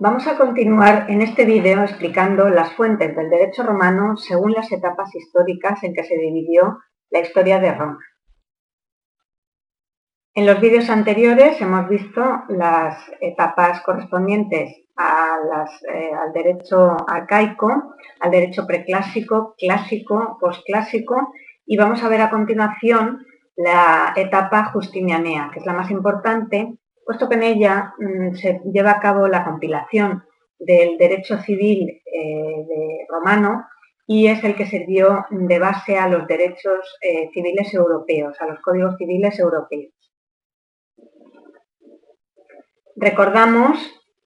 Vamos a continuar en este vídeo explicando las fuentes del derecho romano según las etapas históricas en que se dividió la historia de Roma. En los vídeos anteriores hemos visto las etapas correspondientes eh, al derecho arcaico, al derecho preclásico, clásico, posclásico y vamos a ver a continuación la etapa justinianea, que es la más importante, puesto que en ella mm, se lleva a cabo la compilación del derecho civil eh, romano y es el que sirvió de base a los derechos eh, civiles europeos, a los códigos civiles europeos. Recordamos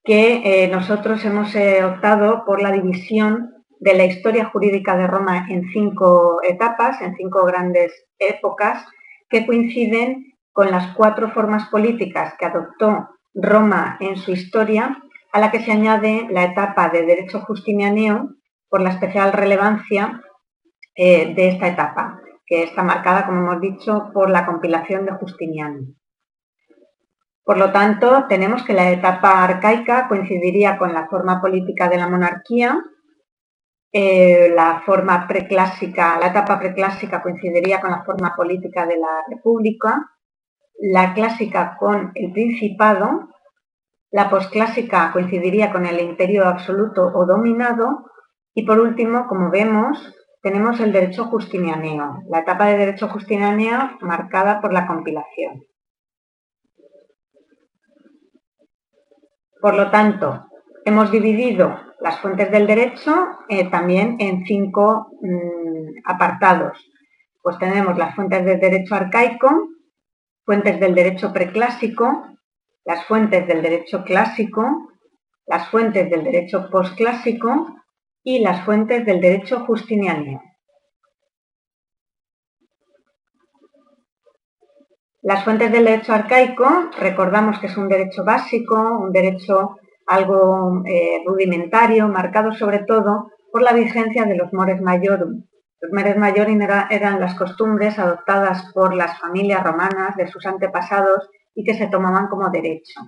que eh, nosotros hemos optado por la división de la historia jurídica de Roma en cinco etapas, en cinco grandes épocas, que coinciden con las cuatro formas políticas que adoptó Roma en su historia, a la que se añade la etapa de derecho justinianeo por la especial relevancia eh, de esta etapa, que está marcada, como hemos dicho, por la compilación de Justiniano. Por lo tanto, tenemos que la etapa arcaica coincidiría con la forma política de la monarquía, eh, la forma preclásica, la etapa preclásica coincidiría con la forma política de la república, la clásica con el principado, la posclásica coincidiría con el imperio absoluto o dominado y por último, como vemos, tenemos el derecho justinianeo, la etapa de derecho justinianeo marcada por la compilación. Por lo tanto, hemos dividido las fuentes del derecho eh, también en cinco mm, apartados. Pues tenemos las fuentes del derecho arcaico, fuentes del derecho preclásico, las fuentes del derecho clásico, las fuentes del derecho posclásico y las fuentes del derecho justiniano. Las fuentes del derecho arcaico, recordamos que es un derecho básico, un derecho algo eh, rudimentario, marcado sobre todo por la vigencia de los mores majorum. Los mores majorum eran las costumbres adoptadas por las familias romanas de sus antepasados y que se tomaban como derecho.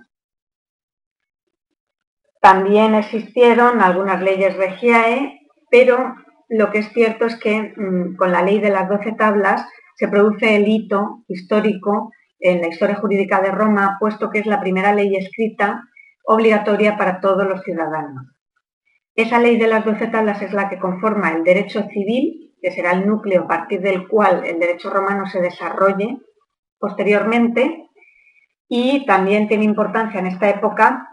También existieron algunas leyes regiae, pero lo que es cierto es que mm, con la ley de las doce tablas se produce el hito histórico en la historia jurídica de Roma, puesto que es la primera ley escrita obligatoria para todos los ciudadanos. Esa ley de las doce tablas es la que conforma el derecho civil, que será el núcleo a partir del cual el derecho romano se desarrolle posteriormente, y también tiene importancia en esta época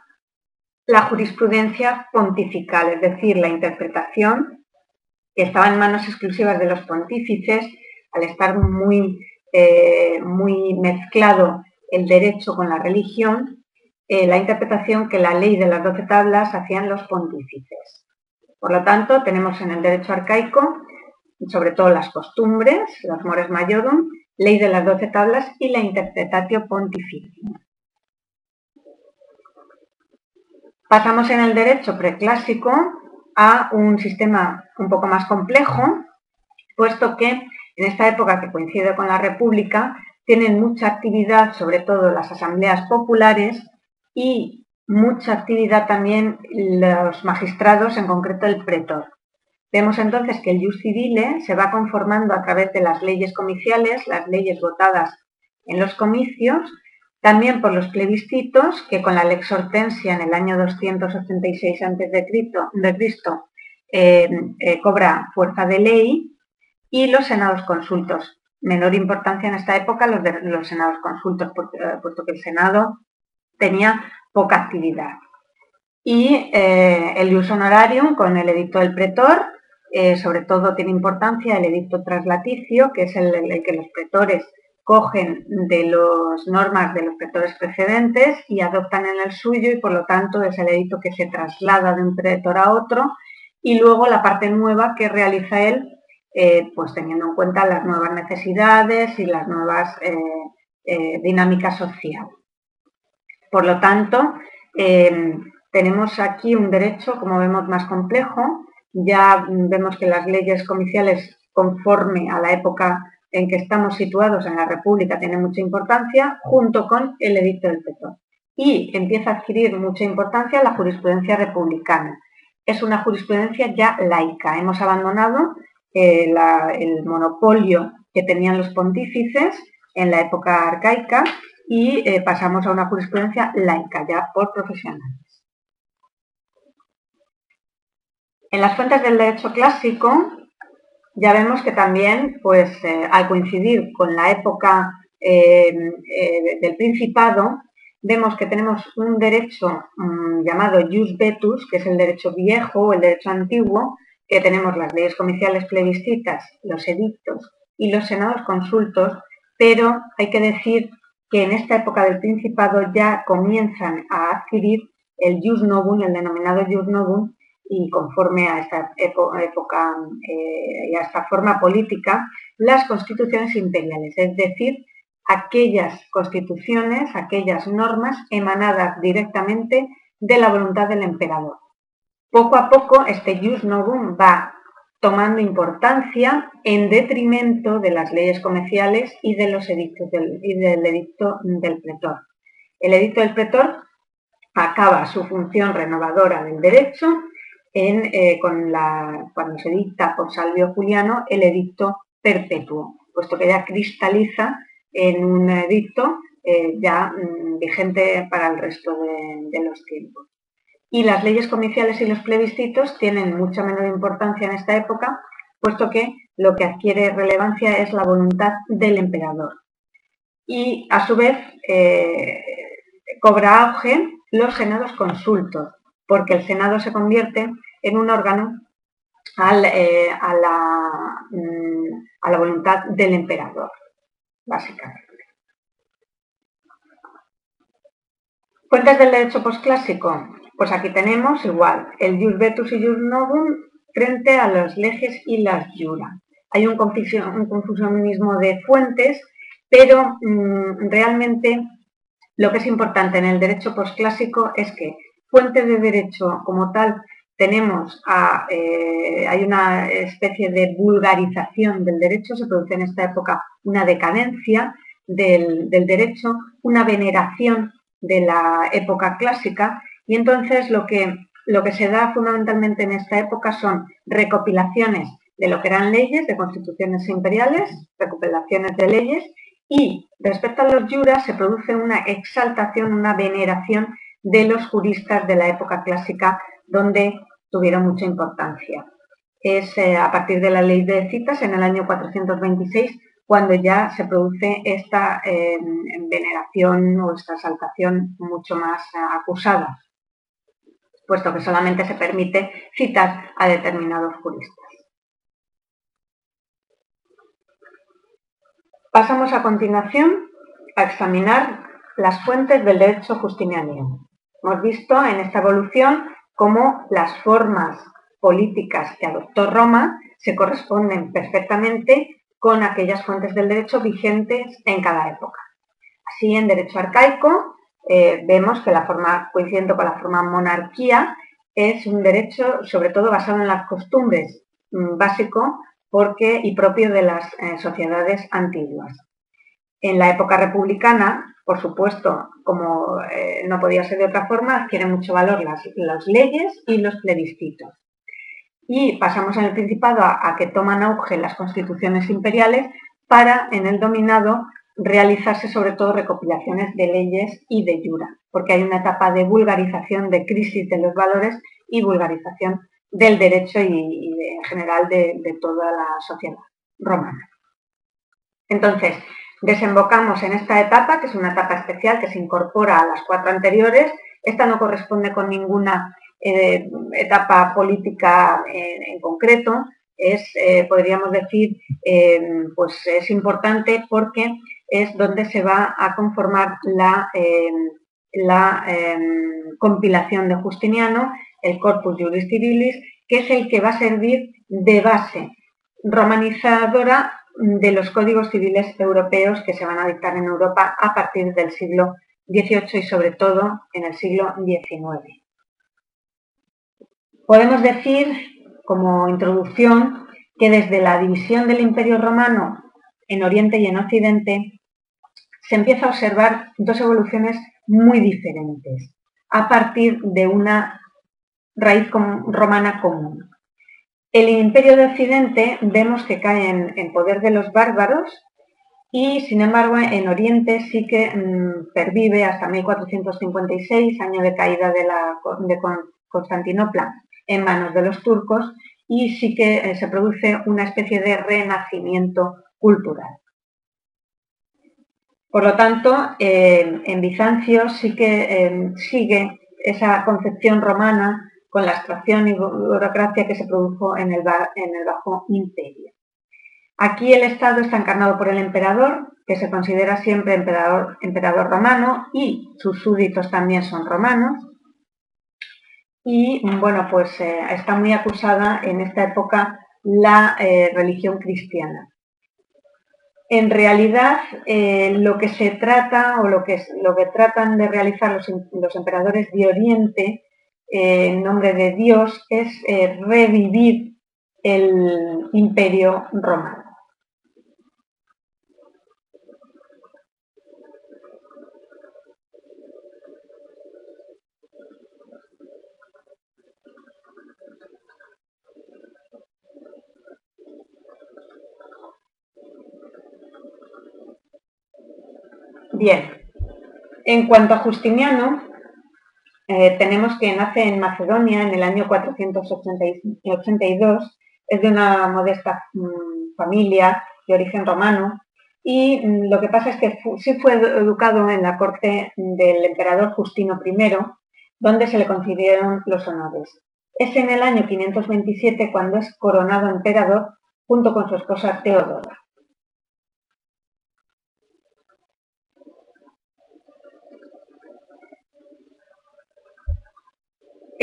la jurisprudencia pontifical, es decir, la interpretación que estaba en manos exclusivas de los pontífices al estar muy, eh, muy mezclado el derecho con la religión, eh, la interpretación que la ley de las doce tablas hacían los pontífices. Por lo tanto, tenemos en el derecho arcaico, sobre todo las costumbres, los mores majorum, ley de las doce tablas y la interpretatio pontificia. Pasamos en el derecho preclásico a un sistema un poco más complejo, puesto que en esta época que coincide con la República, tienen mucha actividad, sobre todo las asambleas populares y mucha actividad también los magistrados, en concreto el pretor. Vemos entonces que el jus civile se va conformando a través de las leyes comiciales, las leyes votadas en los comicios, también por los plebiscitos, que con la lex hortensia en el año 286 a.C. Eh, eh, cobra fuerza de ley, y los senados consultos. Menor importancia en esta época los, de, los senados consultos, eh, puesto que el Senado tenía poca actividad. Y eh, el ius honorarium con el edicto del pretor, eh, sobre todo tiene importancia el edicto traslaticio, que es el, el que los pretores cogen de las normas de los pretores precedentes y adoptan en el suyo y por lo tanto es el edicto que se traslada de un pretor a otro y luego la parte nueva que realiza él eh, pues teniendo en cuenta las nuevas necesidades y las nuevas eh, dinámicas sociales. Por lo tanto, tenemos aquí un derecho, como vemos, más complejo. Ya vemos que las leyes comiciales, conforme a la época en que estamos situados en la República, tienen mucha importancia, junto con el edicto del petróleo. y empieza a adquirir mucha importancia la jurisprudencia republicana. Es una jurisprudencia ya laica. Hemos abandonado eh, el monopolio que tenían los pontífices en la época arcaica y eh, pasamos a una jurisprudencia laica, ya por profesionales. En las fuentes del derecho clásico ya vemos que también, pues, eh, al coincidir con la época del Principado, vemos que tenemos un derecho mm, llamado jus vetus, que es el derecho viejo o el derecho antiguo, que tenemos las leyes comerciales plebiscitas, los edictos y los senados consultos, pero hay que decir que en esta época del Principado ya comienzan a adquirir el jus novum, el denominado jus novum, y conforme a esta época eh, y a esta forma política, las constituciones imperiales, es decir, aquellas constituciones, aquellas normas emanadas directamente de la voluntad del emperador. Poco a poco este jus novum va tomando importancia en detrimento de las leyes comerciales y de los edictos del, y del edicto del pretor. El edicto del pretor acaba su función renovadora del derecho eh, con la, cuando se dicta por Salvio Juliano el edicto perpetuo, puesto que ya cristaliza en un edicto eh, ya mm, vigente para el resto de, los tiempos. Y las leyes comerciales y los plebiscitos tienen mucha menor importancia en esta época, puesto que lo que adquiere relevancia es la voluntad del emperador. Y a su vez eh, cobra auge los senados consultos, porque el senado se convierte en un órgano eh, a, la, mm, a la voluntad del emperador básicamente. Fuentes del derecho posclásico. Pues aquí tenemos igual el jus vetus y jus novum frente a los leges y las jura. Hay un, confusionismo de fuentes, pero mm, realmente lo que es importante en el derecho posclásico es que fuente de derecho como tal tenemos a, eh, hay una especie de vulgarización del derecho, se produce en esta época una decadencia del, derecho, una veneración de la época clásica y entonces lo que, lo que se da fundamentalmente en esta época son recopilaciones de lo que eran leyes, de constituciones imperiales, recopilaciones de leyes y respecto a los juras se produce una exaltación, una veneración de los juristas de la época clásica donde tuvieron mucha importancia. Es eh, a partir de la ley de citas en el año 426 cuando ya se produce esta em, veneración o esta exaltación mucho más eh, acusada, puesto que solamente se permite citar a determinados juristas. Pasamos a continuación a examinar las fuentes del derecho justiniano. Hemos visto en esta evolución cómo las formas políticas que adoptó Roma se corresponden perfectamente con aquellas fuentes del derecho vigentes en cada época. Así, en derecho arcaico, eh, vemos que la forma, coincidiendo con la forma monarquía, es un derecho sobre todo basado en las costumbres, mm, básico porque, y propio de las eh, sociedades antiguas. En la época republicana, por supuesto, como eh, no podía ser de otra forma, adquieren mucho valor las, leyes y los plebiscitos. Y pasamos en el Principado a, que toman auge las constituciones imperiales para, en el dominado, realizarse sobre todo recopilaciones de leyes y de jura, porque hay una etapa de vulgarización, de crisis de los valores y vulgarización del derecho y, en general de, de toda la sociedad romana. Entonces, Desembocamos en esta etapa, que es una etapa especial que se incorpora a las cuatro anteriores. Esta no corresponde con ninguna eh, etapa política en, concreto. Es, eh, podríamos decir, em, pues es importante porque es donde se va a conformar la, em, la compilación de Justiniano, el Corpus Juris Civilis, que es el que va a servir de base romanizadora de los códigos civiles europeos que se van a dictar en Europa a partir del siglo XVIII y sobre todo en el siglo XIX. Podemos decir, como introducción, que desde la división del Imperio Romano en Oriente y en Occidente se empieza a observar dos evoluciones muy diferentes, a partir de una raíz romana común. El imperio de Occidente vemos que cae en, poder de los bárbaros y, sin embargo, en Oriente sí que mm, pervive hasta 1456, año de caída de, la, de Constantinopla en manos de los turcos, y sí que eh, se produce una especie de renacimiento cultural. Por lo tanto, en Bizancio sí que em, sigue esa concepción romana con la extracción y burocracia que se produjo en el, Bajo Imperio. Aquí el Estado está encarnado por el emperador, que se considera siempre emperador, romano, y sus súbditos también son romanos. Y bueno, pues eh, está muy acusada en esta época la eh, religión cristiana. En realidad, eh, lo que se trata o lo que, lo que tratan de realizar los, los emperadores de Oriente en nombre de Dios es eh, revivir el imperio romano. Bien, en cuanto a Justiniano, eh, tenemos que nace en Macedonia en el año 482, es de una modesta mm, familia de origen romano y mm, lo que pasa es que sí fue educado en la corte del emperador Justino I, donde se le concedieron los honores. Es en el año 527 cuando es coronado emperador junto con su esposa Teodora.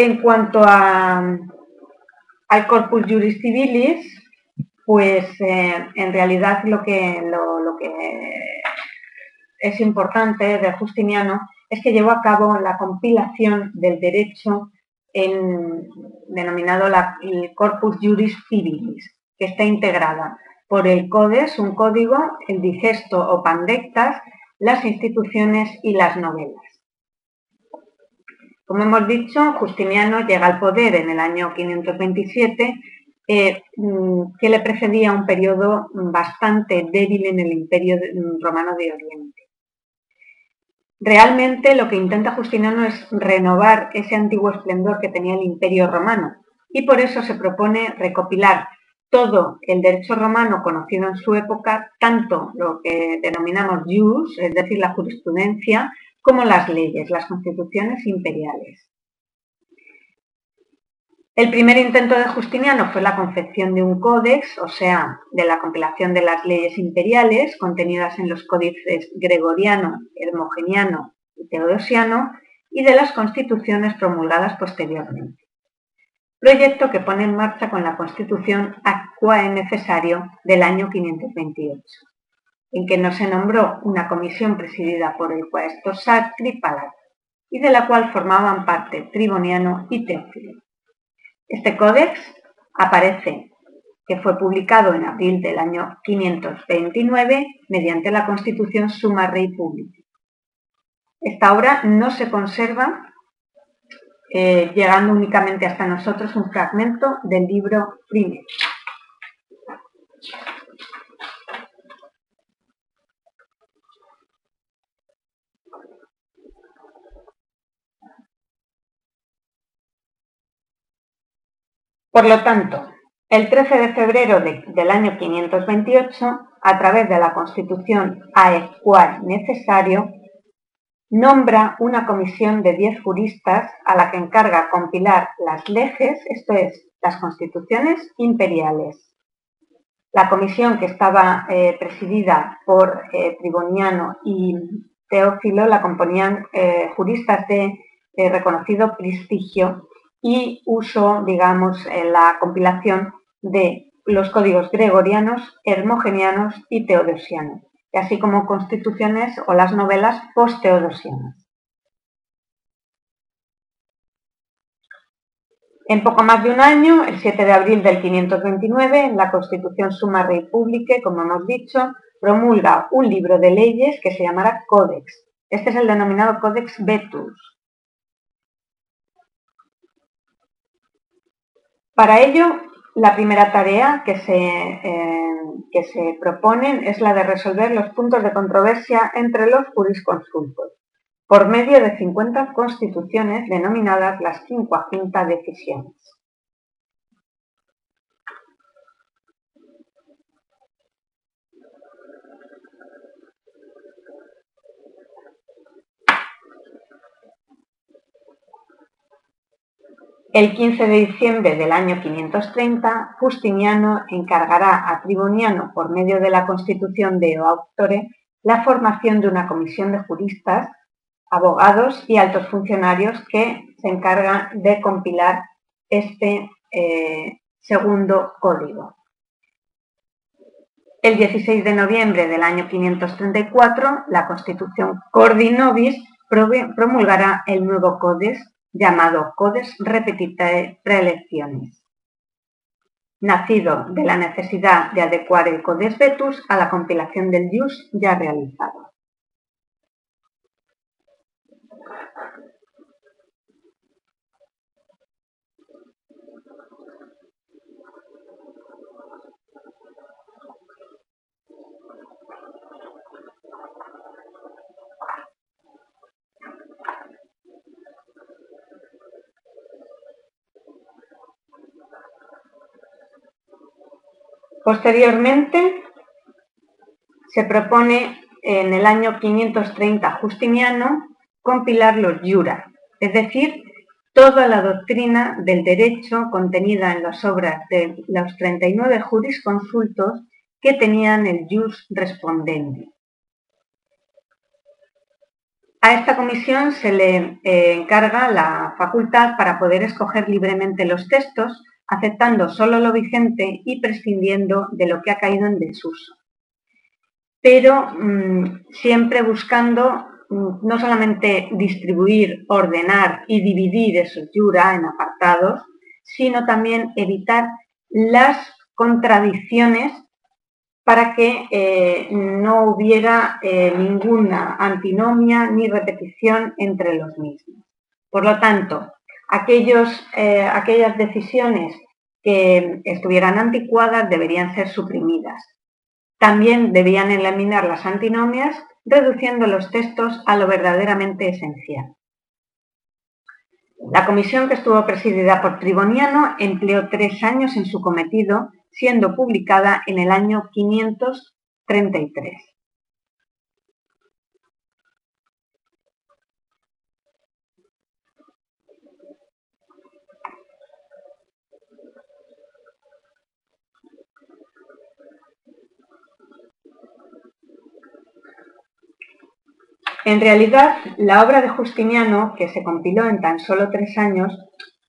En cuanto al corpus juris civilis, pues eh, en realidad lo que, lo, que es importante de Justiniano es que llevó a cabo la compilación del derecho denominado el Corpus Juris Civilis, que está integrada por el CODES, un código, el digesto o pandectas, las instituciones y las novelas. Como hemos dicho, Justiniano llega al poder en el año 527, eh, mm, que le precedía un periodo bastante débil en el imperio mm, romano de Oriente. Realmente lo que intenta Justiniano es renovar ese antiguo esplendor que tenía el imperio romano y por eso se propone recopilar todo el derecho romano conocido en su época, tanto lo que denominamos jus, es decir, la jurisprudencia, como las leyes, las constituciones imperiales. El primer intento de Justiniano fue la confección de un códex, o sea, de la compilación de las leyes imperiales contenidas en los códices gregoriano, hermogeniano y teodosiano y de las constituciones promulgadas posteriormente. Proyecto que pone en marcha con la Constitución Aquae Necesario del año 528 en que no se nombró una comisión presidida por el cuaestro Sacri Palato, y de la cual formaban parte Triboniano y Teófilo. Este códex aparece que fue publicado en abril del año 529 mediante la Constitución Summa Rei Publici. Esta obra no se conserva, eh, llegando únicamente hasta nosotros un fragmento del libro primero. Por lo tanto, el 13 de febrero del año 528, a través de la Constitución cual necesario, nombra una comisión de 10 juristas a la que encarga compilar las leyes, esto es, las constituciones imperiales. La comisión que estaba eh, presidida por eh, Triboniano y Teófilo la componían eh, juristas de reconocido prestigio y uso, digamos, en la compilación de los códigos gregorianos, hermogenianos y teodosianos, así como constituciones o las novelas post-teodosianas. En poco más de un año, el 7 de abril del 529, la Constitución Summa Rei Publique, como hemos dicho, promulga un libro de leyes que se llamará Códex, Este es el denominado Codex Vetus. Para ello, la primera tarea que se, eh, que se proponen es la de resolver los puntos de controversia entre los jurisconsultos por medio de 50 constituciones denominadas las quincuaginta decisiones. El 15 de diciembre del año 530, Justiniano encargará a Triboniano, por medio de la constitución de Auctore, la formación de una comisión de juristas, abogados y altos funcionarios que se encargan de compilar este eh, segundo código. El 16 de noviembre del año 534, la Constitución Cordinovis promulgará el nuevo Codex llamado Codes Repetitae Preelecciones, nacido de la necesidad de adecuar el Codes Vetus a la compilación del Jus ya realizado. Posteriormente, se propone en el año 530 Justiniano compilar los Jura, es decir, toda la doctrina del derecho contenida en las obras de los 39 jurisconsultos que tenían el jus respondendi. A esta comisión se le eh, encarga la facultad para poder escoger libremente los textos aceptando solo lo vigente y prescindiendo de lo que ha caído en desuso. Pero mm, siempre buscando mm, no solamente distribuir, ordenar y dividir esos yura en apartados, sino también evitar las contradicciones para que eh, no hubiera eh, ninguna antinomia ni repetición entre los mismos. Por lo tanto, eh, aquellas decisiones que estuvieran anticuadas deberían ser suprimidas. También debían eliminar las antinomias, reduciendo los textos a lo verdaderamente esencial. La comisión que estuvo presidida por Triboniano empleó tres años en su cometido, siendo publicada en el año 533. En realidad, la obra de Justiniano, que se compiló en tan solo tres años,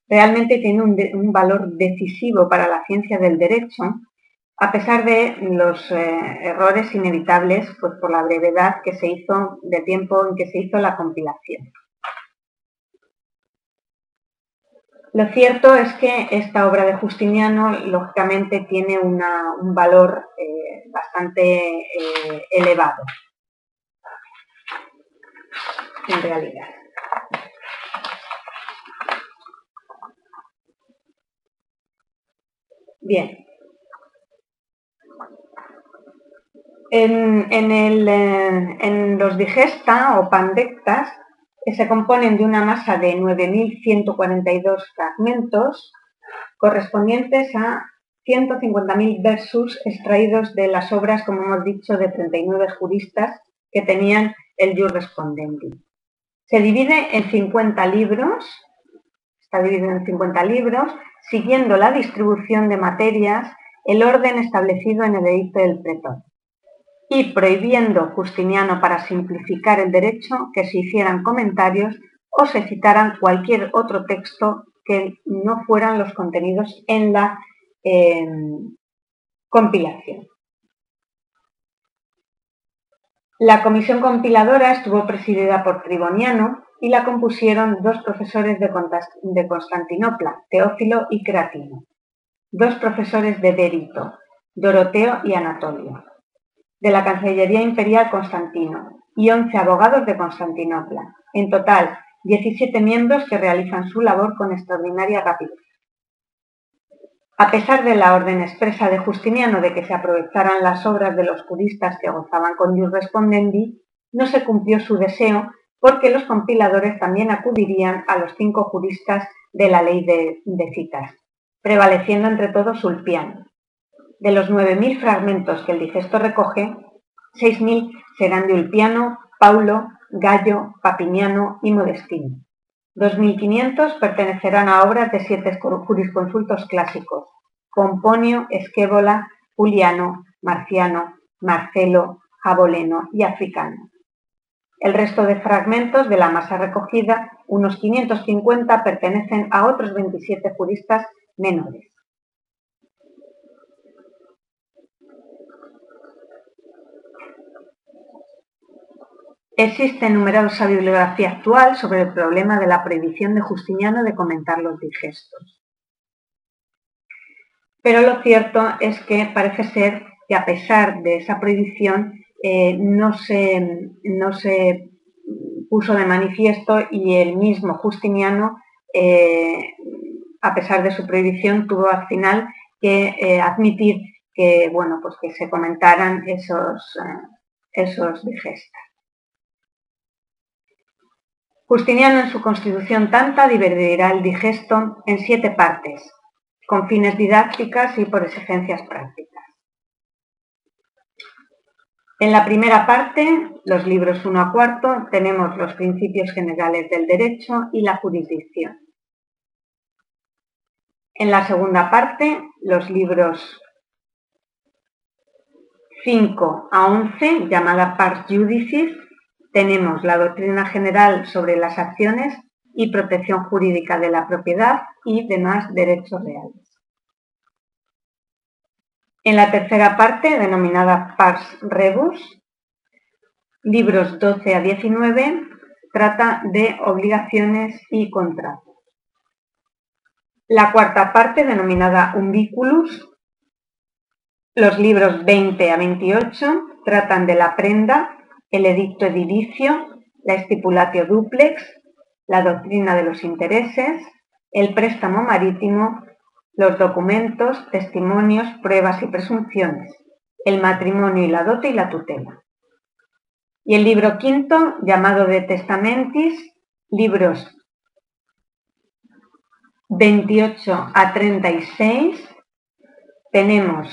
realmente tiene un, valor decisivo para la ciencia del derecho, a pesar de los eh, errores inevitables pues, por la brevedad que se hizo de tiempo en que se hizo la compilación. Lo cierto es que esta obra de Justiniano, lógicamente, tiene un valor eh, bastante eh, elevado en realidad. Bien. En, el, eh, en, los digesta o pandectas que se componen de una masa de 9.142 fragmentos correspondientes a 150.000 versos extraídos de las obras, como hemos dicho, de 39 juristas que tenían el jus respondendi. Se divide en 50 libros, está dividido en 50 libros, siguiendo la distribución de materias, el orden establecido en el edicto del pretor, y prohibiendo Justiniano para simplificar el derecho que se hicieran comentarios o se citaran cualquier otro texto que no fueran los contenidos en la eh, compilación. La comisión compiladora estuvo presidida por Triboniano y la compusieron dos profesores de Constantinopla, Teófilo y Cratino, dos profesores de Derito, Doroteo y Anatolio, de la Cancillería Imperial Constantino, y 11 abogados de Constantinopla. En total, 17 miembros que realizan su labor con extraordinaria rapidez. A pesar de la orden expresa de Justiniano de que se aprovecharan las obras de los juristas que gozaban con jus respondendi, no se cumplió su deseo porque los compiladores también acudirían a los cinco juristas de la ley de, citas, prevaleciendo entre todos Ulpiano. De los 9.000 fragmentos que el digesto recoge, 6.000 serán de Ulpiano, Paulo, Gallo, Papiniano y Modestino. 2.500 pertenecerán a obras de siete jurisconsultos clásicos, Pomponio, Esquébola, Juliano, Marciano, Marcelo, Jaboleno y Africano. El resto de fragmentos de la masa recogida, unos 550, pertenecen a otros 27 juristas menores. Existe numerosa bibliografía actual sobre el problema de la prohibición de Justiniano de comentar los digestos. Pero lo cierto es que parece ser que a pesar de esa prohibición eh, no, se, no, se, puso de manifiesto y el mismo Justiniano, eh, a pesar de su prohibición, tuvo al final que eh, admitir que, bueno, pues que se comentaran esos, esos. Justiniano en su Constitución Tanta dividirá el digesto en siete partes, con fines didácticas y por exigencias prácticas. En la primera parte, los libros 1 a 4, tenemos los principios generales del derecho y la jurisdicción. En la segunda parte, los libros 5 a 11, llamada Pars Judicis, tenemos la doctrina general sobre las acciones y protección jurídica de la propiedad y demás derechos reales. En la tercera parte, denominada Pars Rebus, libros 12 a 19, trata de obligaciones y contratos. La cuarta parte, denominada Umbiculus, los libros 20 a 28, tratan de la prenda, el edicto edilicio, la estipulatio duplex, la doctrina de los intereses, el préstamo marítimo los documentos, testimonios, pruebas y presunciones, el matrimonio y la dote y la tutela. Y el libro quinto, llamado de Testamentis, libros 28 a 36, tenemos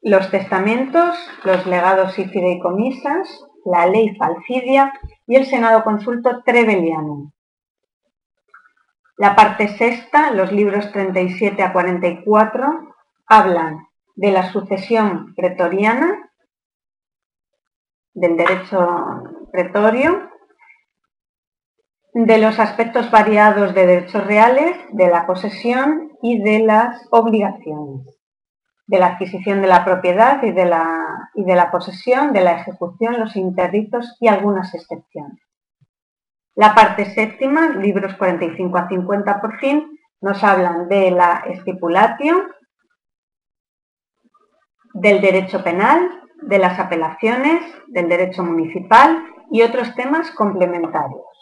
los testamentos, los legados y fideicomisas, la ley falcidia y el Senado consulto Trevelyanum. La parte sexta, los libros 37 a 44, hablan de la sucesión pretoriana, del derecho pretorio, de los aspectos variados de derechos reales, de la posesión y de las obligaciones, de la adquisición de la propiedad y de la, y de la posesión, de la ejecución, los interdictos y algunas excepciones. La parte séptima, libros 45 a 50 por fin, nos hablan de la estipulatio, del derecho penal, de las apelaciones, del derecho municipal y otros temas complementarios.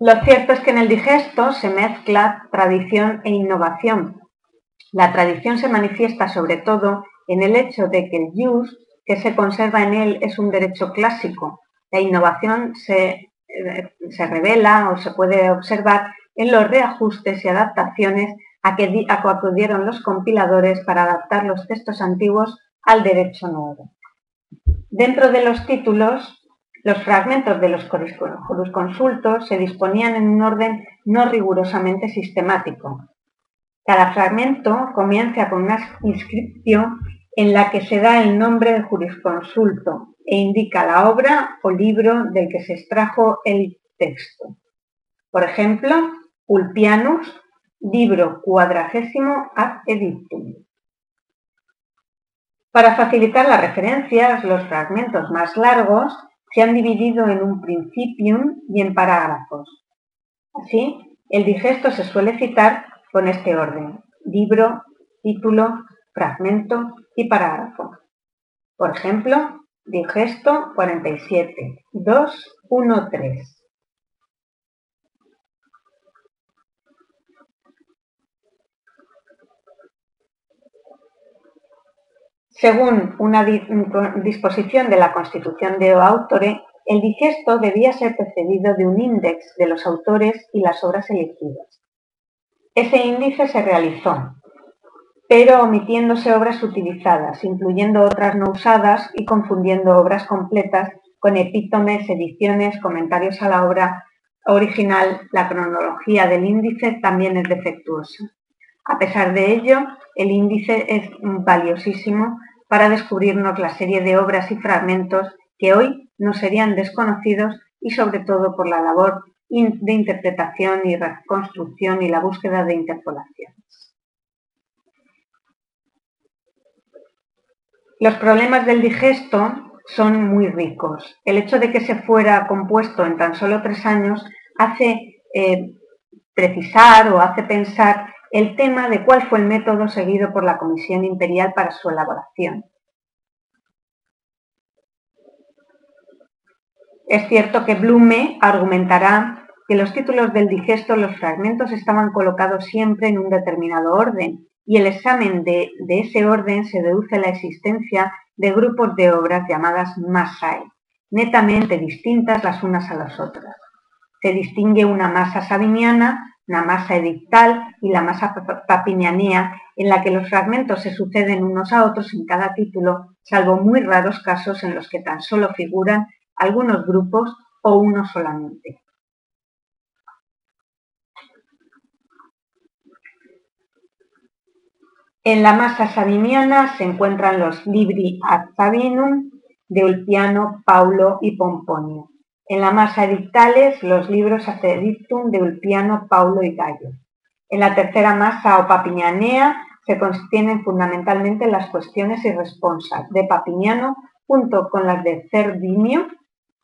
Lo cierto es que en el digesto se mezcla tradición e innovación, la tradición se manifiesta sobre todo en el hecho de que el jus que se conserva en él es un derecho clásico. La innovación se, eh, se revela o se puede observar en los reajustes y adaptaciones a que, acudieron los compiladores para adaptar los textos antiguos al derecho nuevo. Dentro de los títulos, los fragmentos de los jurisconsultos se disponían en un orden no rigurosamente sistemático, cada fragmento comienza con una inscripción en la que se da el nombre del jurisconsulto e indica la obra o libro del que se extrajo el texto. Por ejemplo, Ulpianus, libro cuadragésimo ad edictum. Para facilitar las referencias, los fragmentos más largos se han dividido en un principium y en parágrafos. Así, el digesto se suele citar con este orden. Libro título, fragmento y parágrafo. Por ejemplo, digesto 47, 2, 1, 3. Según una disposición de la Constitución de Autore, el digesto debía ser precedido de un índice de los autores y las obras elegidas. Ese índice se realizó, pero omitiéndose obras utilizadas, incluyendo otras no usadas y confundiendo obras completas con epítomes, ediciones, comentarios a la obra original, la cronología del índice también es defectuosa. A pesar de ello, el índice es valiosísimo para descubrirnos la serie de obras y fragmentos que hoy nos serían desconocidos y sobre todo por la labor de interpretación y reconstrucción y la búsqueda de interpolaciones. Los problemas del digesto son muy ricos. El hecho de que se fuera compuesto en tan solo tres años hace eh, precisar o hace pensar el tema de cuál fue el método seguido por la Comisión Imperial para su elaboración. Es cierto que Blume argumentará que los títulos del digesto, los fragmentos, estaban colocados siempre en un determinado orden y el examen de, ese orden se deduce la existencia de grupos de obras llamadas masai, netamente distintas las unas a las otras. Se distingue una masa sabiniana la masa edictal y la masa papinianea, en la que los fragmentos se suceden unos a otros en cada título, salvo muy raros casos en los que tan solo figuran algunos grupos o uno solamente. En la masa sabiniana se encuentran los Libri ad Sabinum de Ulpiano, Paulo y Pomponio. En la masa edictales, los libros Acedictum de Ulpiano, Paulo y Gallo. En la tercera masa o papiñanea se contienen fundamentalmente las cuestiones y responsas de Papiñano junto con las de Cerdinio,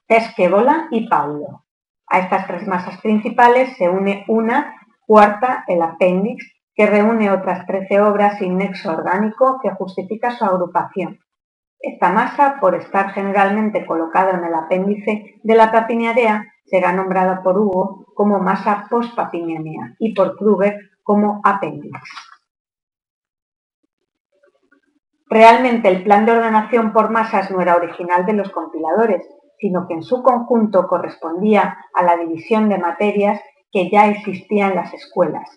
Esquebola y Paulo. A estas tres masas principales se une una cuarta, el apéndice, que reúne otras trece obras sin nexo orgánico que justifica su agrupación. Esta masa, por estar generalmente colocada en el apéndice de la papinianea, será nombrada por Hugo como masa postpapinianea y por Kruger como apéndice. Realmente el plan de ordenación por masas no era original de los compiladores, sino que en su conjunto correspondía a la división de materias que ya existía en las escuelas.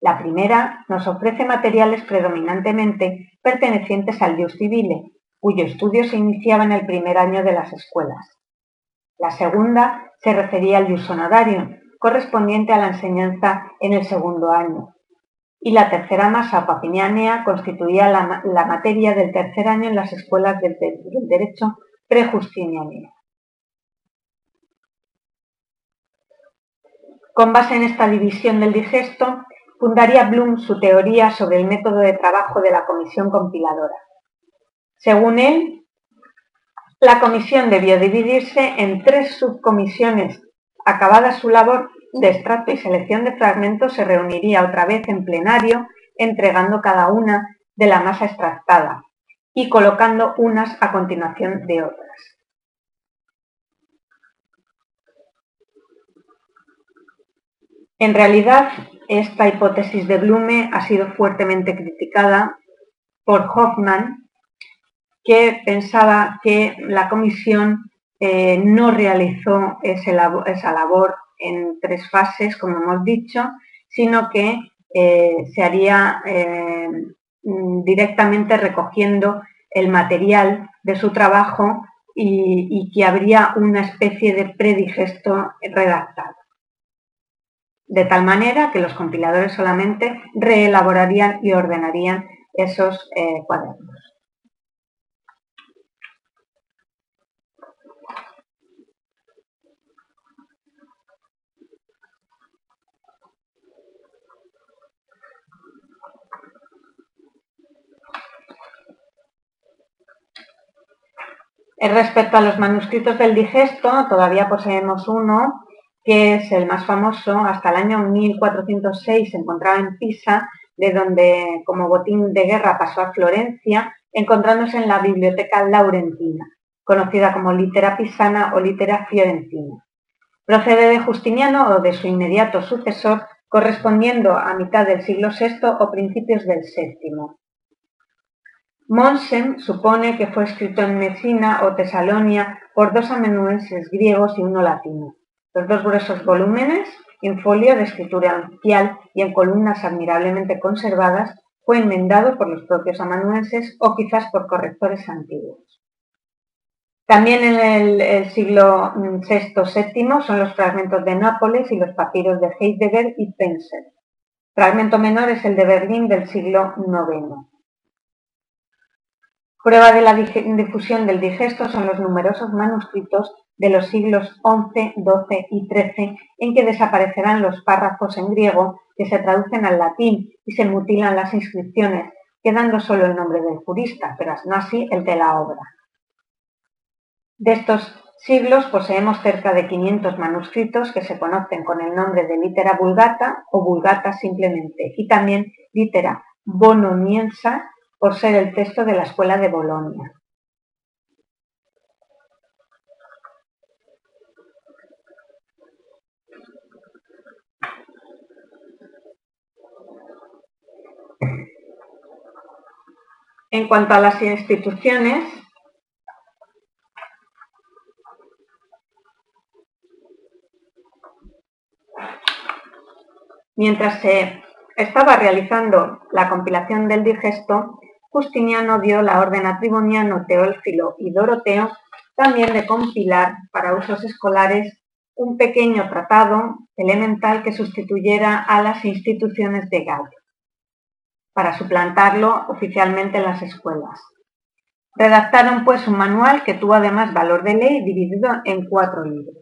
La primera nos ofrece materiales predominantemente pertenecientes al Jus Civile, cuyo estudio se iniciaba en el primer año de las escuelas. La segunda se refería al ius correspondiente a la enseñanza en el segundo año. Y la tercera masa papinianea constituía la, materia del tercer año en las escuelas del, derecho prejustinianea. Con base en esta división del digesto, fundaría Bloom su teoría sobre el método de trabajo de la comisión compiladora. Según él, la comisión debió dividirse en tres subcomisiones. Acabada su labor de extracto y selección de fragmentos, se reuniría otra vez en plenario, entregando cada una de la masa extractada y colocando unas a continuación de otras. En realidad, esta hipótesis de Blume ha sido fuertemente criticada por Hoffman que pensaba que la comisión eh, no realizó esa labor en tres fases, como hemos dicho, sino que eh, se haría eh, directamente recogiendo el material de su trabajo y, y, que habría una especie de predigesto redactado. De tal manera que los compiladores solamente reelaborarían y ordenarían esos cuadernos. Respecto a los manuscritos del digesto, todavía poseemos uno, que es el más famoso. Hasta el año 1406 se encontraba en Pisa de donde como botín de guerra pasó a Florencia, encontrándose en la Biblioteca Laurentina, conocida como Litera Pisana o Litera Fiorentina. Procede de Justiniano o de su inmediato sucesor, correspondiendo a mitad del siglo VI o principios del VII. Monsen supone que fue escrito en Messina o Tesalonia por dos amanuenses griegos y uno latino. Los dos gruesos volúmenes, en folio de escritura ancial y en columnas admirablemente conservadas, fue enmendado por los propios amanuenses o quizás por correctores antiguos. También en el, siglo VI-VII son los fragmentos de Nápoles y los papiros de Heidegger y Spencer. Fragmento menor es el de Berlín del siglo IX. Prueba de la difusión del digesto son los numerosos manuscritos de los siglos XI, XII y XIII en que desaparecerán los párrafos en griego que se traducen al latín y se mutilan las inscripciones, quedando solo el nombre del jurista, pero no así el de la obra. De estos siglos poseemos cerca de 500 manuscritos que se conocen con el nombre de litera vulgata o vulgata simplemente, y también litera bononiensa por ser el texto de la escuela de Bolonia. En cuanto a las instituciones, mientras se estaba realizando la compilación del digesto, Justiniano dio la orden a Triboniano, Teófilo y Doroteo también de compilar para usos escolares un pequeño tratado elemental que sustituyera a las instituciones de Gallo, para suplantarlo oficialmente en las escuelas. Redactaron pues un manual que tuvo además valor de ley dividido en cuatro libros.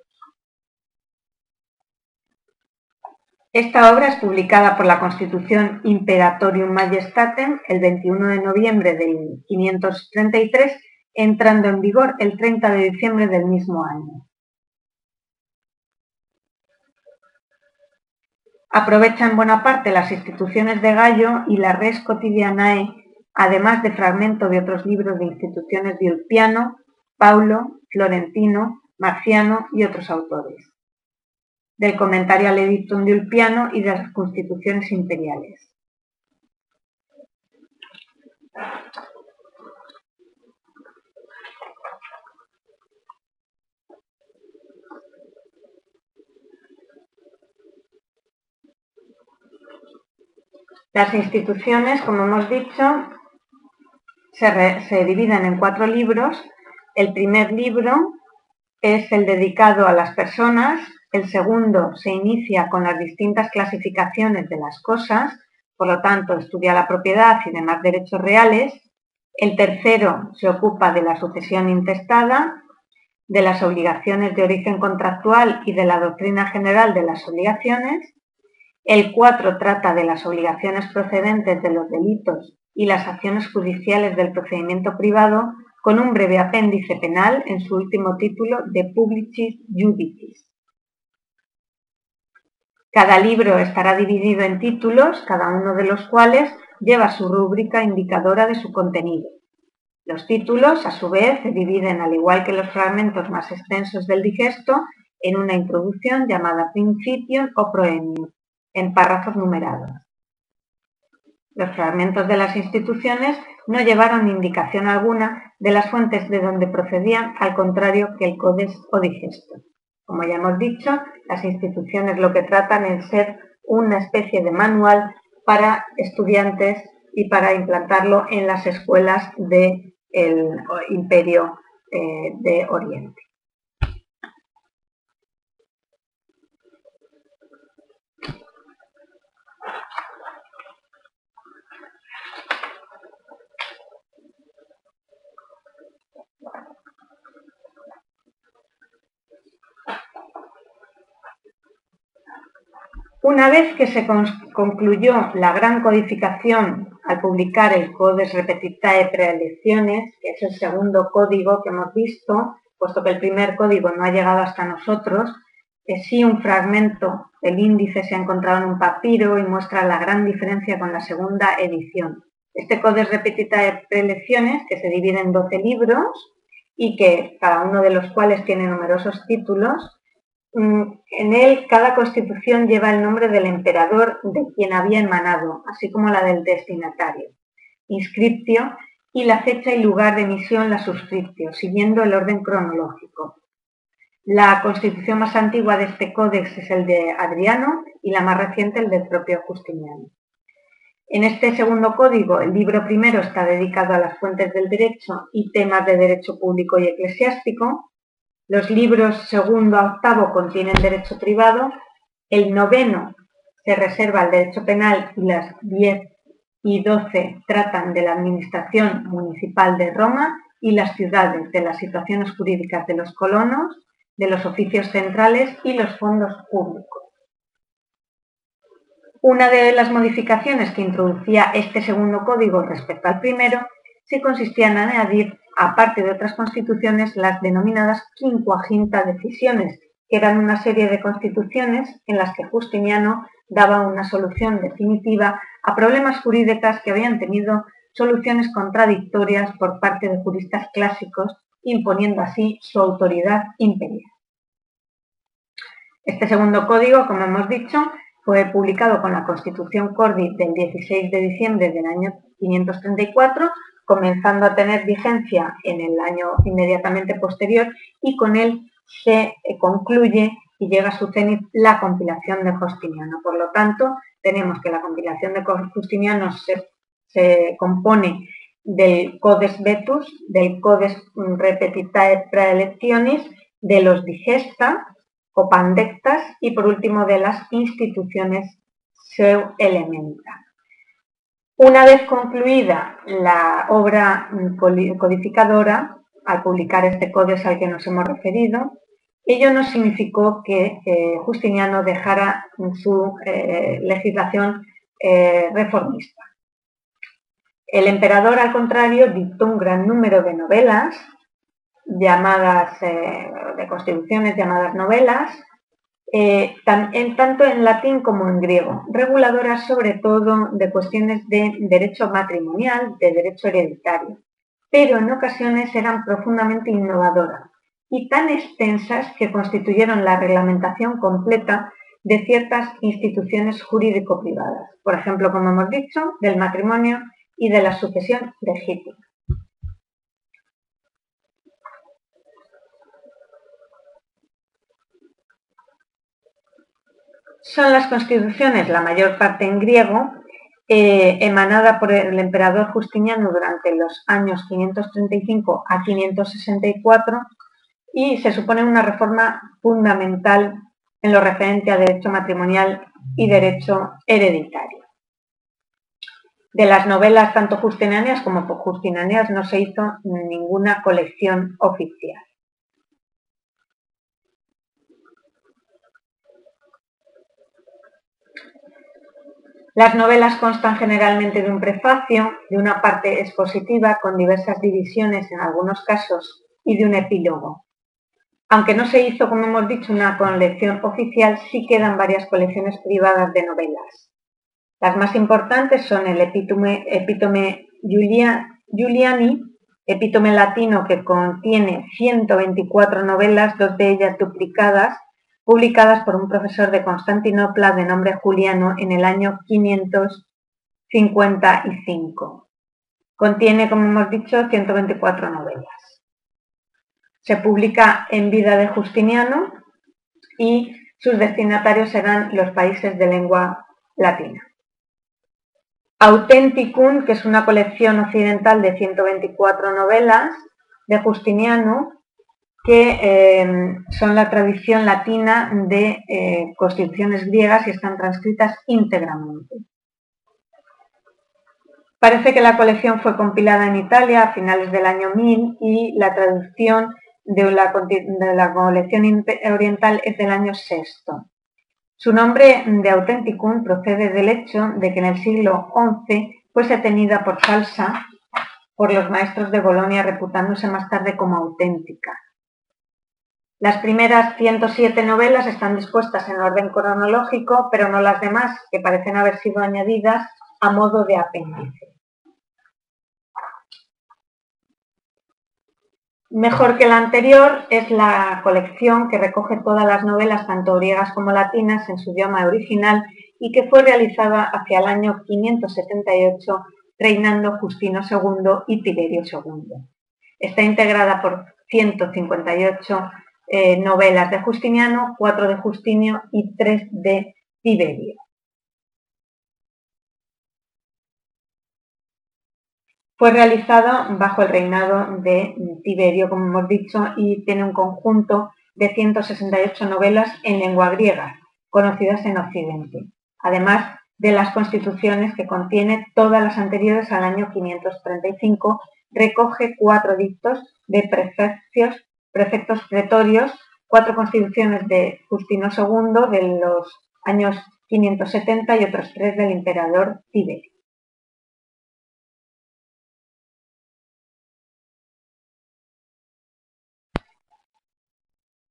Esta obra es publicada por la Constitución Imperatorium Majestatem el 21 de noviembre del 533, entrando en vigor el 30 de diciembre del mismo año. Aprovecha en buena parte las instituciones de Gallo y la res cotidianae, además de fragmentos de otros libros de instituciones de Ulpiano, Paulo, Florentino, Marciano y otros autores del comentario al Edictum de Ulpiano y de las constituciones imperiales. Las instituciones, como hemos dicho, se, se, dividen en cuatro libros. El primer libro es el dedicado a las personas, el segundo se inicia con las distintas clasificaciones de las cosas, por lo tanto estudia la propiedad y demás derechos reales. El tercero se ocupa de la sucesión intestada, de las obligaciones de origen contractual y de la doctrina general de las obligaciones. El cuatro trata de las obligaciones procedentes de los delitos y las acciones judiciales del procedimiento privado, con un breve apéndice penal en su último título de Publicis Judicis. Cada libro estará dividido en títulos, cada uno de los cuales lleva su rúbrica indicadora de su contenido. Los títulos, a su vez, se dividen, al igual que los fragmentos más extensos del digesto, en una introducción llamada Principium o Proemium, en párrafos numerados. Los fragmentos de las instituciones no llevaron indicación alguna de las fuentes de donde procedían, al contrario que el Codex o digesto. Como ya hemos dicho, las instituciones lo que tratan es ser una especie de manual para estudiantes y para implantarlo en las escuelas del Imperio eh, de Oriente. Una vez que se concluyó la gran codificación al publicar el Codex Repetitae Preelecciones, que es el segundo código que hemos visto, puesto que el primer código no ha llegado hasta nosotros, sí un fragmento del índice se ha encontrado en un papiro y muestra la gran diferencia con la segunda edición. Este Codex Repetita de Prelecciones, que se divide en 12 libros y que cada uno de los cuales tiene numerosos títulos, en él cada constitución lleva el nombre del emperador de quien había emanado, así como la del destinatario, inscriptio y la fecha y lugar de emisión la suscriptio, siguiendo el orden cronológico. La constitución más antigua de este códex es el de Adriano y la más reciente el del propio Justiniano. En este segundo código, el libro primero está dedicado a las fuentes del derecho y temas de derecho público y eclesiástico. Los libros segundo a octavo contienen derecho privado. El noveno se reserva al derecho penal y las diez y doce tratan de la administración municipal de Roma y las ciudades, de las situaciones jurídicas de los colonos, de los oficios centrales y los fondos públicos. Una de las modificaciones que introducía este segundo código respecto al primero se consistía en añadir, aparte de otras constituciones, las denominadas quincuaginta decisiones, que eran una serie de constituciones en las que Justiniano daba una solución definitiva a problemas jurídicos que habían tenido soluciones contradictorias por parte de juristas clásicos imponiendo así su autoridad imperial. Este segundo código, como hemos dicho, fue publicado con la Constitución Cordi del 16 de diciembre del año 534, comenzando a tener vigencia en el año inmediatamente posterior y con él se eh, concluye y llega a su cenit la compilación de Justiniano. Por lo tanto, tenemos que la compilación de Justiniano se, compone del Codes Vetus, del Codes Repetitae Praelectionis, de los Digesta o Pandectas y por último de las instituciones Seu Elementa. Una vez concluida la obra codificadora, al publicar este Codes al que nos hemos referido, ello no significó que eh, Justiniano dejara su eh, legislación eh, reformista. El emperador, al contrario, dictó un gran número de novelas, llamadas, de constituciones llamadas novelas, eh, en, tanto en latín como en griego, reguladoras sobre todo de cuestiones de derecho matrimonial, de derecho hereditario, pero en ocasiones eran profundamente innovadoras y tan extensas que constituyeron la reglamentación completa de ciertas instituciones jurídico-privadas, por ejemplo, como hemos dicho, del matrimonio y de la sucesión legítima. Son las constituciones, la mayor parte en griego, eh, emanada por el emperador Justiniano durante los años 535 a 564 y se supone una reforma fundamental en lo referente a derecho matrimonial y derecho hereditario. De las novelas tanto justinianas como justinianas no se hizo ninguna colección oficial. Las novelas constan generalmente de un prefacio, de una parte expositiva con diversas divisiones en algunos casos y de un epílogo. Aunque no se hizo, como hemos dicho, una colección oficial, sí quedan varias colecciones privadas de novelas. Las más importantes son el epítome, epítome Giuliani, epítome latino que contiene 124 novelas, dos de ellas duplicadas, publicadas por un profesor de Constantinopla de nombre Juliano en el año 555. Contiene, como hemos dicho, 124 novelas. Se publica en vida de Justiniano y sus destinatarios serán los países de lengua latina. Authenticum, que es una colección occidental de 124 novelas de Justiniano, que eh, son la tradición latina de eh, constituciones griegas y están transcritas íntegramente. Parece que la colección fue compilada en Italia a finales del año 1000 y la traducción de la, de la colección oriental es del año VI. Su nombre de Authenticum procede del hecho de que en el siglo XI fuese tenida por falsa por los maestros de Bolonia, reputándose más tarde como auténtica. Las primeras 107 novelas están dispuestas en orden cronológico, pero no las demás, que parecen haber sido añadidas a modo de apéndice. Mejor que la anterior es la colección que recoge todas las novelas, tanto griegas como latinas, en su idioma original y que fue realizada hacia el año 578, reinando Justino II y Tiberio II. Está integrada por 158 eh, novelas de Justiniano, 4 de Justinio y 3 de Tiberio. Fue realizada bajo el reinado de Tiberio, como hemos dicho, y tiene un conjunto de 168 novelas en lengua griega, conocidas en Occidente, además de las constituciones que contiene todas las anteriores al año 535, recoge cuatro dictos de prefectos, prefectos pretorios, cuatro constituciones de Justino II de los años 570 y otros tres del emperador Tiberio.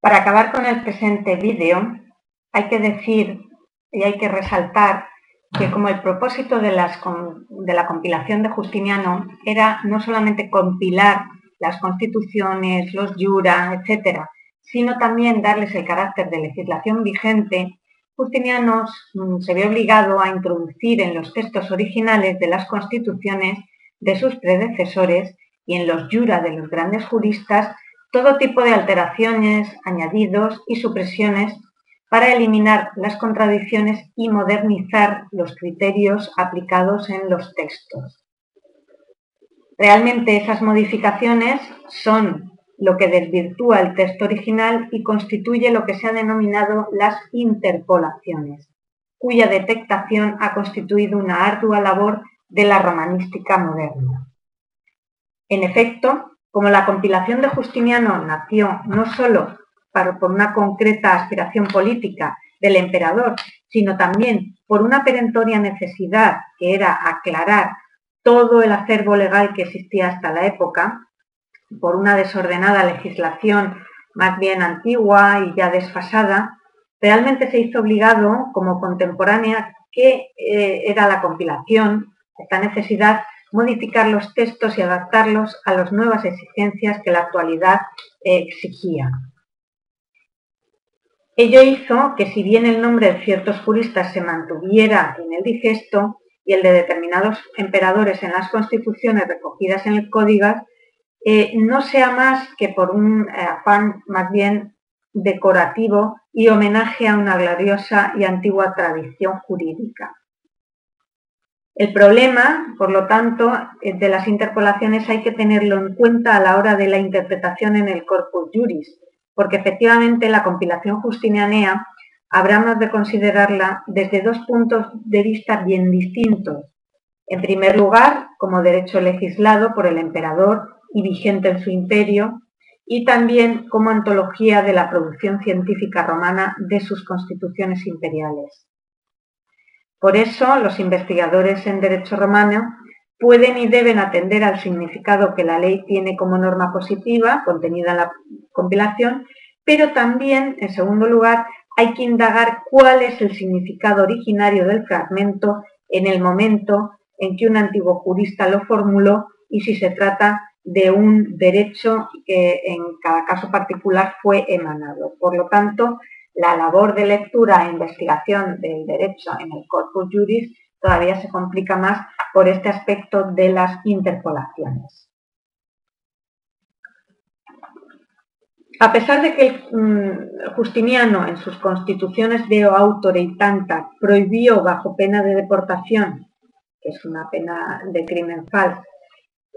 Para acabar con el presente vídeo, hay que decir y hay que resaltar que como el propósito de, de, la compilación de Justiniano era no solamente compilar las constituciones, los jura, etcétera, sino también darles el carácter de legislación vigente, Justiniano mm, se ve obligado a introducir en los textos originales de las constituciones de sus predecesores y en los jura de los grandes juristas todo tipo de alteraciones, añadidos y supresiones para eliminar las contradicciones y modernizar los criterios aplicados en los textos. Realmente esas modificaciones son lo que desvirtúa el texto original y constituye lo que se ha denominado las interpolaciones, cuya detectación ha constituido una ardua labor de la romanística moderna. En efecto, como la compilación de Justiniano nació no sólo por una concreta aspiración política del emperador, sino también por una perentoria necesidad que era aclarar todo el acervo legal que existía hasta la época, por una desordenada legislación más bien antigua y ya desfasada, realmente se hizo obligado como contemporánea que eh, era la compilación, esta necesidad modificar los textos y adaptarlos a las nuevas exigencias que la actualidad exigía. Ello hizo que si bien el nombre de ciertos juristas se mantuviera en el digesto y el de determinados emperadores en las constituciones recogidas en el código, eh, no sea más que por un eh, afán más bien decorativo y homenaje a una gloriosa y antigua tradición jurídica. El problema, por lo tanto, eh, de las interpolaciones hay que tenerlo en cuenta a la hora de la interpretación en el corpus juris, porque efectivamente la compilación justinianea habrá de considerarla desde dos puntos de vista bien distintos. En primer lugar, como derecho legislado por el emperador y vigente en su imperio, y también como antología de la producción científica romana de sus constituciones imperiales. Por eso, los investigadores en derecho romano pueden y deben atender al significado que la ley tiene como norma positiva contenida en la compilación, pero también, en segundo lugar, hay que indagar cuál es el significado originario del fragmento en el momento en que un antiguo jurista lo formuló y si se trata de un derecho que en cada caso particular fue emanado. Por lo tanto, la labor de lectura e investigación del derecho en el corpus juris todavía se complica más por este aspecto de las interpolaciones. A pesar de que mm, Justiniano en sus constituciones de autore y tanta prohibió bajo pena de deportación, que es una pena de crimen falso,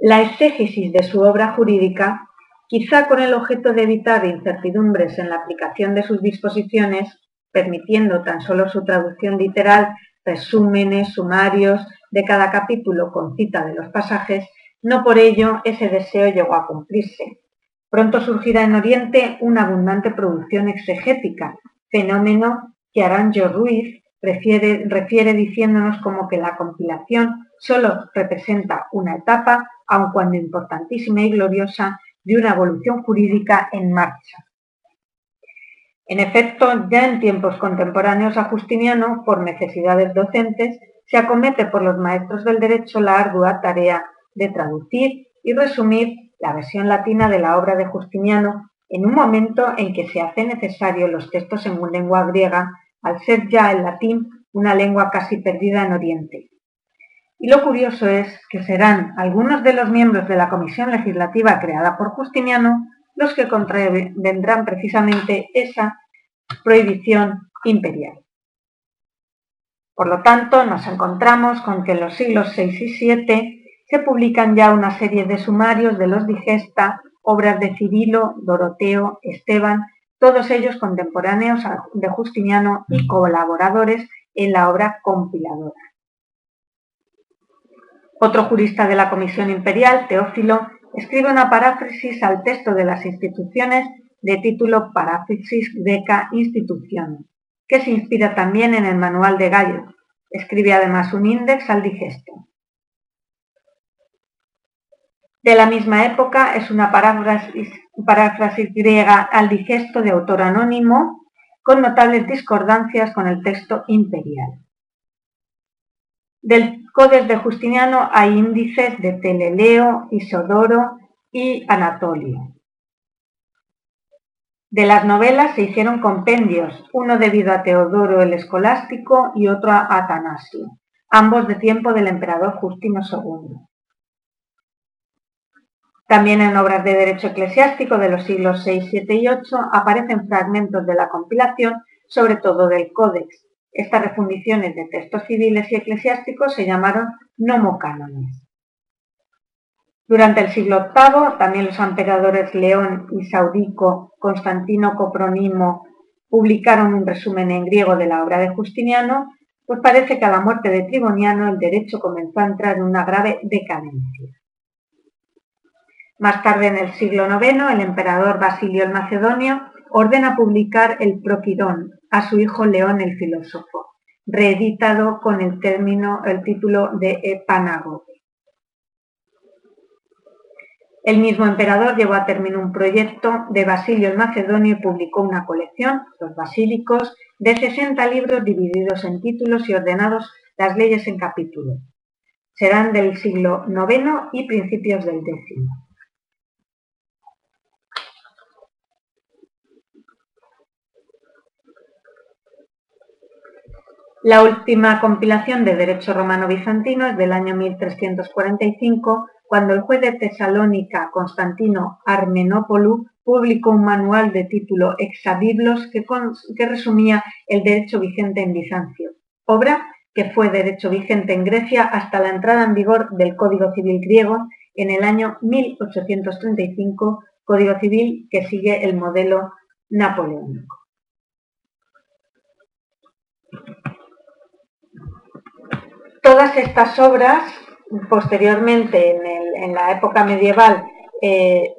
la exégesis de su obra jurídica, quizá con el objeto de evitar incertidumbres en la aplicación de sus disposiciones, permitiendo tan solo su traducción literal, resúmenes, sumarios de cada capítulo con cita de los pasajes, no por ello ese deseo llegó a cumplirse. Pronto surgirá en Oriente una abundante producción exegética, fenómeno que Aranjo Ruiz refiere diciéndonos como que la compilación solo representa una etapa, aun cuando importantísima y gloriosa, de una evolución jurídica en marcha. En efecto, ya en tiempos contemporáneos a Justiniano, por necesidades docentes, se acomete por los maestros del derecho la ardua tarea de traducir y resumir la versión latina de la obra de Justiniano en un momento en que se hace necesario los textos en lengua griega, al ser ya el latín una lengua casi perdida en Oriente. Y lo curioso es que serán algunos de los miembros de la comisión legislativa creada por Justiniano los que contravendrán precisamente esa prohibición imperial. Por lo tanto, nos encontramos con que en los siglos VI y VII se publican ya una serie de sumarios de los digesta, obras de Cirilo, Doroteo, Esteban, todos ellos contemporáneos de Justiniano y colaboradores en la obra compiladora. Otro jurista de la Comisión Imperial, Teófilo, escribe una paráfrasis al texto de las instituciones de título Paráfrasis Greca Instituciones, que se inspira también en el manual de Gallo. Escribe además un índex al digesto. De la misma época es una paráfrasis, griega al digesto de autor anónimo, con notables discordancias con el texto imperial. Del Codex de Justiniano hay índices de Teleleo, Isodoro y Anatolio. De las novelas se hicieron compendios, uno debido a Teodoro el Escolástico y otro a Atanasio, ambos de tiempo del emperador Justino II. También en obras de derecho eclesiástico de los siglos VI, VII y VIII aparecen fragmentos de la compilación, sobre todo del Códex, estas refundiciones de textos civiles y eclesiásticos se llamaron nomocánones. Durante el siglo VIII, también los emperadores León y Saudico, Constantino Copronimo, publicaron un resumen en griego de la obra de Justiniano, pues parece que a la muerte de Triboniano el derecho comenzó a entrar en una grave decadencia. Más tarde, en el siglo IX, el emperador Basilio el Macedonio ordena publicar el Proquirón a su hijo León el filósofo, reeditado con el término, el título de Epánago. El mismo emperador llevó a término un proyecto de Basilio el Macedonio y publicó una colección, los Basílicos, de 60 libros divididos en títulos y ordenados las leyes en capítulos. Serán del siglo IX y principios del X. La última compilación de derecho romano-bizantino es del año 1345, cuando el juez de Tesalónica, Constantino Armenópolu, publicó un manual de título Exabiblos que resumía el derecho vigente en Bizancio, obra que fue derecho vigente en Grecia hasta la entrada en vigor del Código Civil griego en el año 1835, Código Civil que sigue el modelo napoleónico. Todas estas obras, posteriormente en, la época medieval, eh,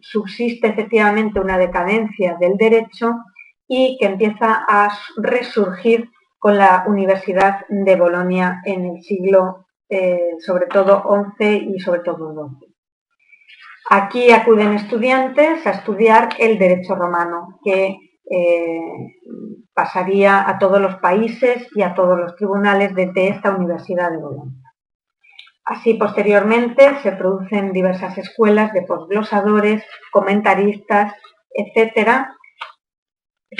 subsiste efectivamente una decadencia del derecho y que empieza a resurgir con la Universidad de Bolonia en el siglo, eh, sobre todo XI y sobre todo XII. Aquí acuden estudiantes a estudiar el derecho romano, que eh, pasaría a todos los países y a todos los tribunales desde esta Universidad de Bolonia. Así, posteriormente, se producen diversas escuelas de posglosadores, comentaristas, etcétera,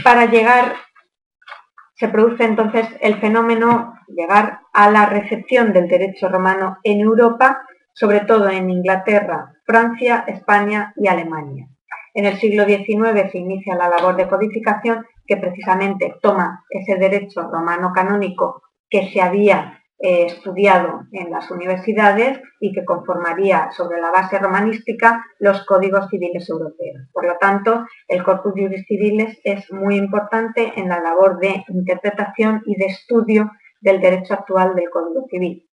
para llegar, se produce entonces el fenómeno, llegar a la recepción del derecho romano en Europa, sobre todo en Inglaterra, Francia, España y Alemania. En el siglo XIX se inicia la labor de codificación que precisamente toma ese derecho romano canónico que se había eh, estudiado en las universidades y que conformaría sobre la base romanística los códigos civiles europeos. Por lo tanto, el Corpus Juris Civiles es muy importante en la labor de interpretación y de estudio del derecho actual del Código Civil.